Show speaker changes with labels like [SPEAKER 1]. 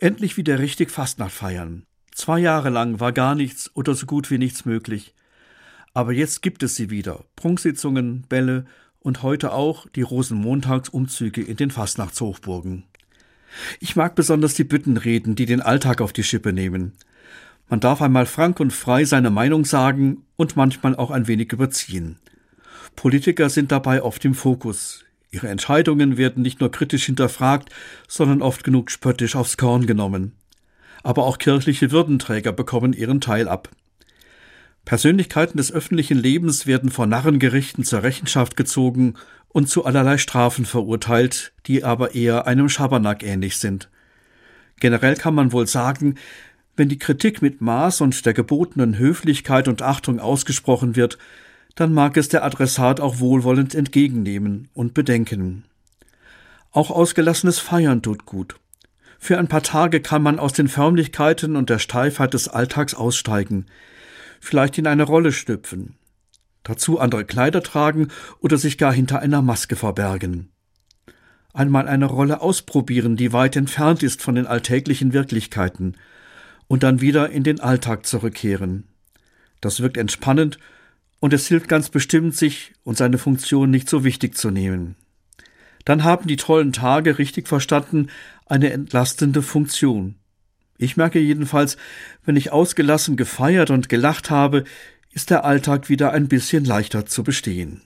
[SPEAKER 1] Endlich wieder richtig Fastnacht feiern. Zwei Jahre lang war gar nichts oder so gut wie nichts möglich. Aber jetzt gibt es sie wieder. Prunksitzungen, Bälle und heute auch die Rosenmontagsumzüge in den Fastnachtshochburgen. Ich mag besonders die Büttenreden, die den Alltag auf die Schippe nehmen. Man darf einmal frank und frei seine Meinung sagen und manchmal auch ein wenig überziehen. Politiker sind dabei oft im Fokus. Ihre Entscheidungen werden nicht nur kritisch hinterfragt, sondern oft genug spöttisch aufs Korn genommen. Aber auch kirchliche Würdenträger bekommen ihren Teil ab. Persönlichkeiten des öffentlichen Lebens werden vor Narrengerichten zur Rechenschaft gezogen und zu allerlei Strafen verurteilt, die aber eher einem Schabernack ähnlich sind. Generell kann man wohl sagen, wenn die Kritik mit Maß und der gebotenen Höflichkeit und Achtung ausgesprochen wird, dann mag es der Adressat auch wohlwollend entgegennehmen und bedenken. Auch ausgelassenes Feiern tut gut. Für ein paar Tage kann man aus den Förmlichkeiten und der Steifheit des Alltags aussteigen, vielleicht in eine Rolle schlüpfen, dazu andere Kleider tragen oder sich gar hinter einer Maske verbergen. Einmal eine Rolle ausprobieren, die weit entfernt ist von den alltäglichen Wirklichkeiten, und dann wieder in den Alltag zurückkehren. Das wirkt entspannend und es hilft ganz bestimmt, sich und seine Funktion nicht so wichtig zu nehmen. Dann haben die tollen Tage richtig verstanden eine entlastende Funktion. Ich merke jedenfalls, wenn ich ausgelassen gefeiert und gelacht habe, ist der Alltag wieder ein bisschen leichter zu bestehen.